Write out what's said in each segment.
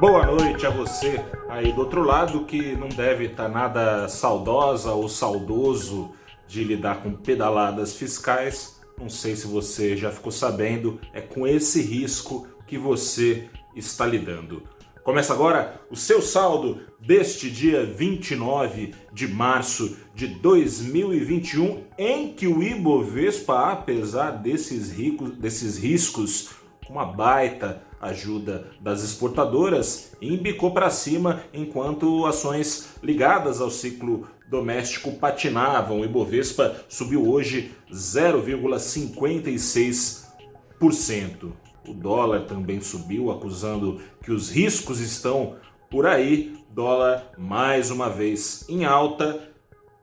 Boa noite a você aí do outro lado que não deve estar nada saudosa ou saudoso de lidar com pedaladas fiscais. Não sei se você já ficou sabendo, é com esse risco que você está lidando. Começa agora o seu saldo deste dia 29 de março de 2021, em que o Ibovespa, apesar desses, ricos, desses riscos, uma baita ajuda das exportadoras, embicou para cima enquanto ações ligadas ao ciclo doméstico patinavam. O Ibovespa subiu hoje 0,56%. O dólar também subiu, acusando que os riscos estão por aí. Dólar mais uma vez em alta,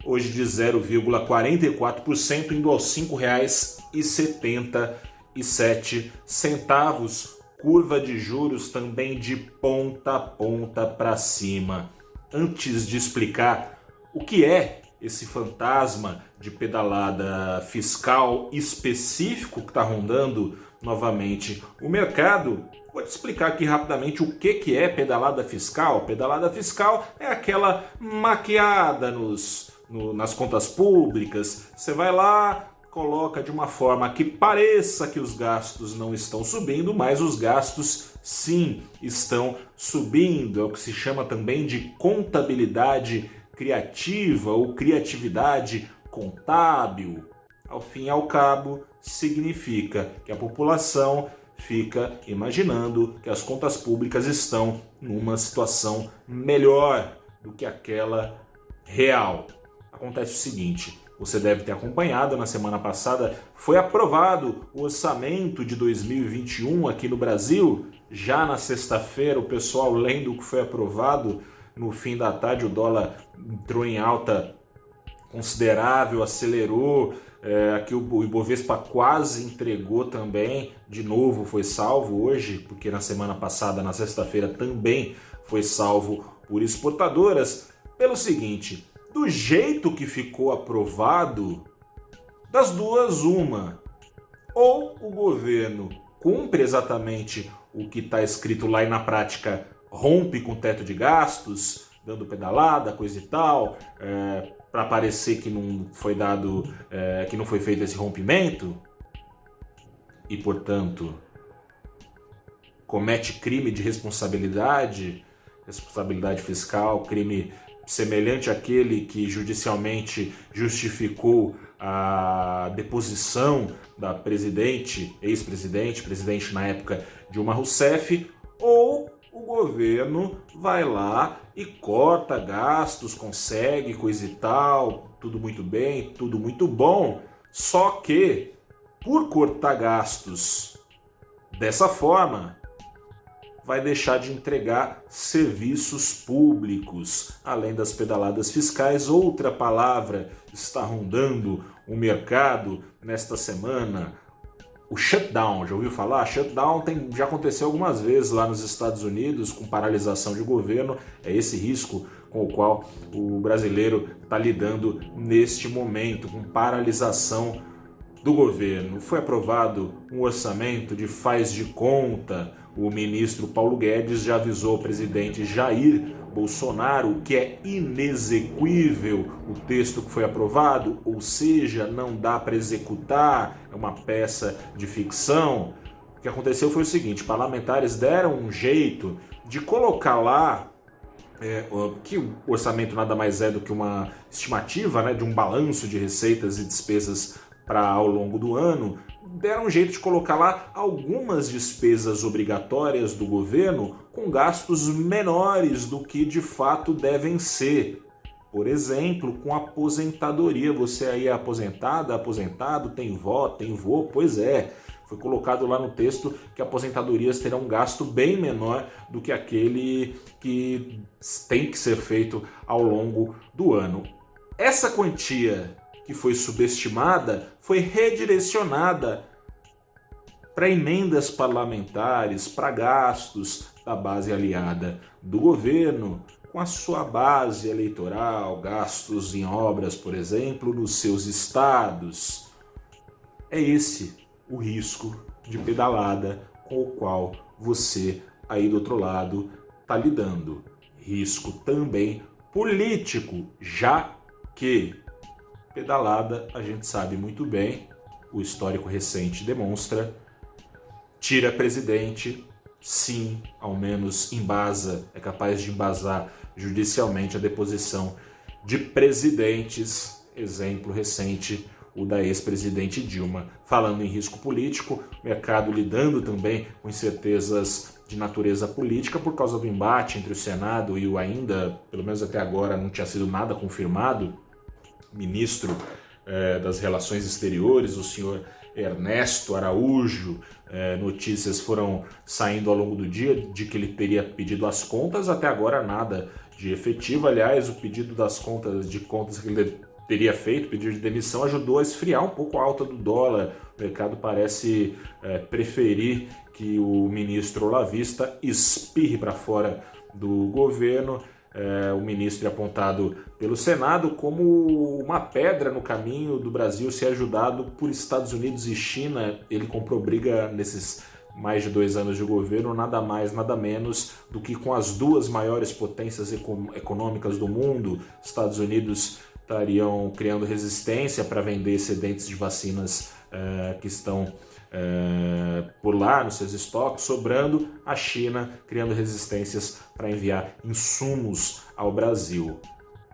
hoje de 0,44%, indo aos R$ 5,77. Curva de juros também de ponta a ponta para cima. Antes de explicar o que é esse fantasma de pedalada fiscal específico que está rondando novamente o mercado, vou te explicar aqui rapidamente o que, que é pedalada fiscal. Pedalada fiscal é aquela maquiada nos, no, nas contas públicas. Você vai lá, coloca de uma forma que pareça que os gastos não estão subindo, mas os gastos sim estão subindo. É o que se chama também de contabilidade criativa ou criatividade contábil. Ao fim e ao cabo, significa que a população fica imaginando que as contas públicas estão numa situação melhor do que aquela real. Acontece o seguinte: você deve ter acompanhado na semana passada, foi aprovado o orçamento de 2021 aqui no Brasil. Já na sexta-feira, o pessoal lendo o que foi aprovado, no fim da tarde o dólar entrou em alta considerável, acelerou, é, aqui o Ibovespa quase entregou também, de novo foi salvo hoje, porque na semana passada, na sexta-feira, também foi salvo por exportadoras, pelo seguinte: do jeito que ficou aprovado, das duas, uma. Ou o governo cumpre exatamente o que está escrito lá e na prática rompe com o teto de gastos, dando pedalada, coisa e tal, é, para parecer que não foi dado, é, que não foi feito esse rompimento e, portanto, comete crime de responsabilidade, responsabilidade fiscal, crime semelhante àquele que judicialmente justificou a deposição da presidente, ex-presidente, presidente na época Dilma Rousseff, ou o governo vai lá e corta gastos, consegue coisa e tal, tudo muito bem, tudo muito bom. Só que, por cortar gastos dessa forma, vai deixar de entregar serviços públicos, além das pedaladas fiscais. Outra palavra está rondando o mercado nesta semana, o shutdown, já ouviu falar? Shutdown tem, já aconteceu algumas vezes lá nos Estados Unidos com paralisação de governo. É esse risco com o qual o brasileiro está lidando neste momento, com paralisação do governo. Foi aprovado um orçamento de faz de conta. O ministro Paulo Guedes já avisou o presidente Jair Bolsonaro que é inexequível o texto que foi aprovado, ou seja, não dá para executar, é uma peça de ficção. O que aconteceu foi o seguinte: parlamentares deram um jeito de colocar lá é, que o orçamento nada mais é do que uma estimativa né, de um balanço de receitas e despesas para ao longo do ano, deram um jeito de colocar lá algumas despesas obrigatórias do governo com gastos menores do que de fato devem ser. Por exemplo, com aposentadoria. Você aí é aposentado, aposentado, tem vó, tem vô? Pois é. Foi colocado lá no texto que aposentadorias terão um gasto bem menor do que aquele que tem que ser feito ao longo do ano. Essa quantia que foi subestimada foi redirecionada para emendas parlamentares, para gastos da base aliada do governo, com a sua base eleitoral, gastos em obras, por exemplo, nos seus estados. É esse o risco de pedalada com o qual você aí do outro lado está lidando. Risco também político, já que pedalada, a gente sabe muito bem, o histórico recente demonstra, tira presidente, sim, ao menos embasa, é capaz de embasar judicialmente a deposição de presidentes, exemplo recente, o da ex-presidente Dilma. Falando em risco político, mercado lidando também com incertezas de natureza política por causa do embate entre o Senado e o ainda, pelo menos até agora, não tinha sido nada confirmado, ministro eh, das Relações Exteriores, o senhor Ernesto Araújo. Eh, notícias foram saindo ao longo do dia de que ele teria pedido as contas, até agora nada de efetivo. Aliás, o pedido das contas de contas que ele teria feito, pedido de demissão, ajudou a esfriar um pouco a alta do dólar. O mercado parece é, preferir que o ministro Olavista espirre para fora do governo. É, o ministro é apontado pelo Senado como uma pedra no caminho do Brasil ser ajudado por Estados Unidos e China. Ele comprou briga nesses mais de dois anos de governo, nada mais, nada menos do que com as duas maiores potências econômicas do mundo, Estados Unidos estariam criando resistência para vender excedentes de vacinas uh, que estão uh, por lá nos seus estoques, sobrando a China criando resistências para enviar insumos ao Brasil.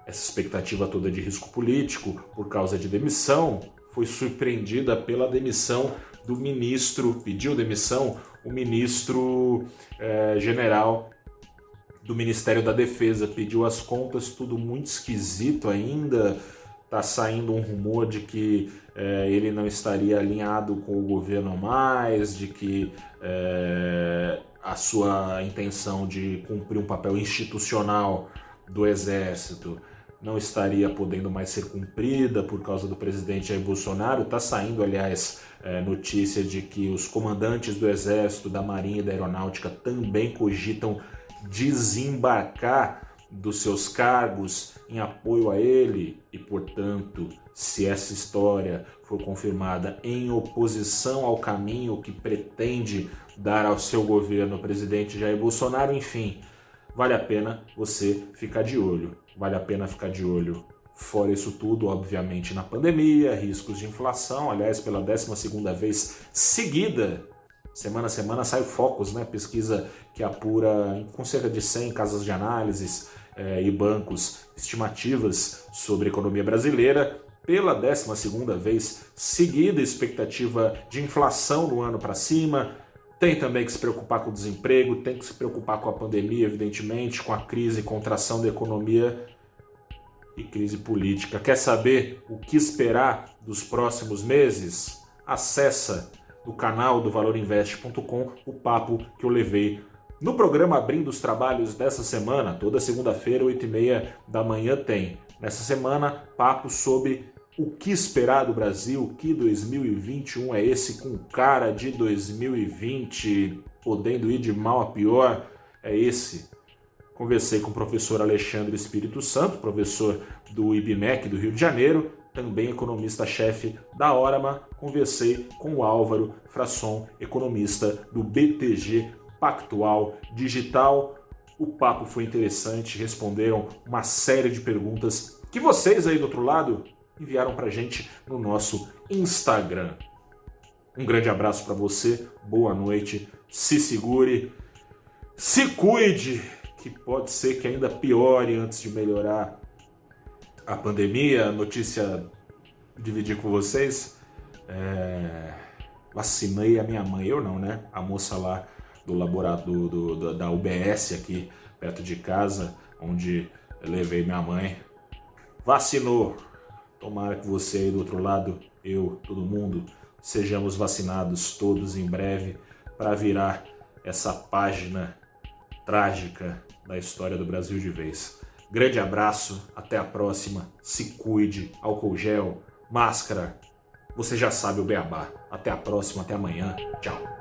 Essa expectativa toda de risco político por causa de demissão foi surpreendida pela demissão do ministro, pediu demissão o ministro eh, general do Ministério da Defesa, pediu as contas, tudo muito esquisito ainda. Tá saindo um rumor de que eh, ele não estaria alinhado com o governo mais, de que eh, a sua intenção de cumprir um papel institucional do Exército não estaria podendo mais ser cumprida por causa do presidente Jair Bolsonaro. Está saindo, aliás, é, notícia de que os comandantes do Exército, da Marinha e da Aeronáutica também cogitam desembarcar dos seus cargos em apoio a ele e, portanto, se essa história for confirmada em oposição ao caminho que pretende dar ao seu governo o presidente Jair Bolsonaro, enfim, vale a pena você ficar de olho. Vale a pena ficar de olho. Fora isso tudo, obviamente, na pandemia, riscos de inflação, aliás, pela 12 vez seguida Semana a semana sai o Focus, né? pesquisa que apura com cerca de 100 casas de análises eh, e bancos estimativas sobre a economia brasileira. Pela 12 vez seguida, expectativa de inflação no ano para cima. Tem também que se preocupar com o desemprego, tem que se preocupar com a pandemia, evidentemente, com a crise e contração da economia e crise política. Quer saber o que esperar dos próximos meses? Acessa no canal do valorinvest.com o papo que eu levei no programa Abrindo os Trabalhos dessa semana. Toda segunda-feira, 8h30 da manhã, tem. Nessa semana, papo sobre o que esperar do Brasil, que 2021 é esse com cara de 2020, podendo ir de mal a pior, é esse. Conversei com o professor Alexandre Espírito Santo, professor do IBMEC do Rio de Janeiro, também economista-chefe da Orama, conversei com o Álvaro Frasson, economista do BTG Pactual Digital. O papo foi interessante, responderam uma série de perguntas que vocês aí do outro lado enviaram para gente no nosso Instagram. Um grande abraço para você, boa noite, se segure, se cuide, que pode ser que ainda piore antes de melhorar a pandemia, notícia dividir com vocês. É, vacinei a minha mãe, eu não, né? A moça lá do laboratório do, do, da UBS aqui perto de casa, onde levei minha mãe. Vacinou. Tomara que você aí do outro lado, eu, todo mundo, sejamos vacinados todos em breve para virar essa página trágica da história do Brasil de vez. Grande abraço, até a próxima. Se cuide, álcool gel, máscara. Você já sabe o beabá. Até a próxima, até amanhã. Tchau.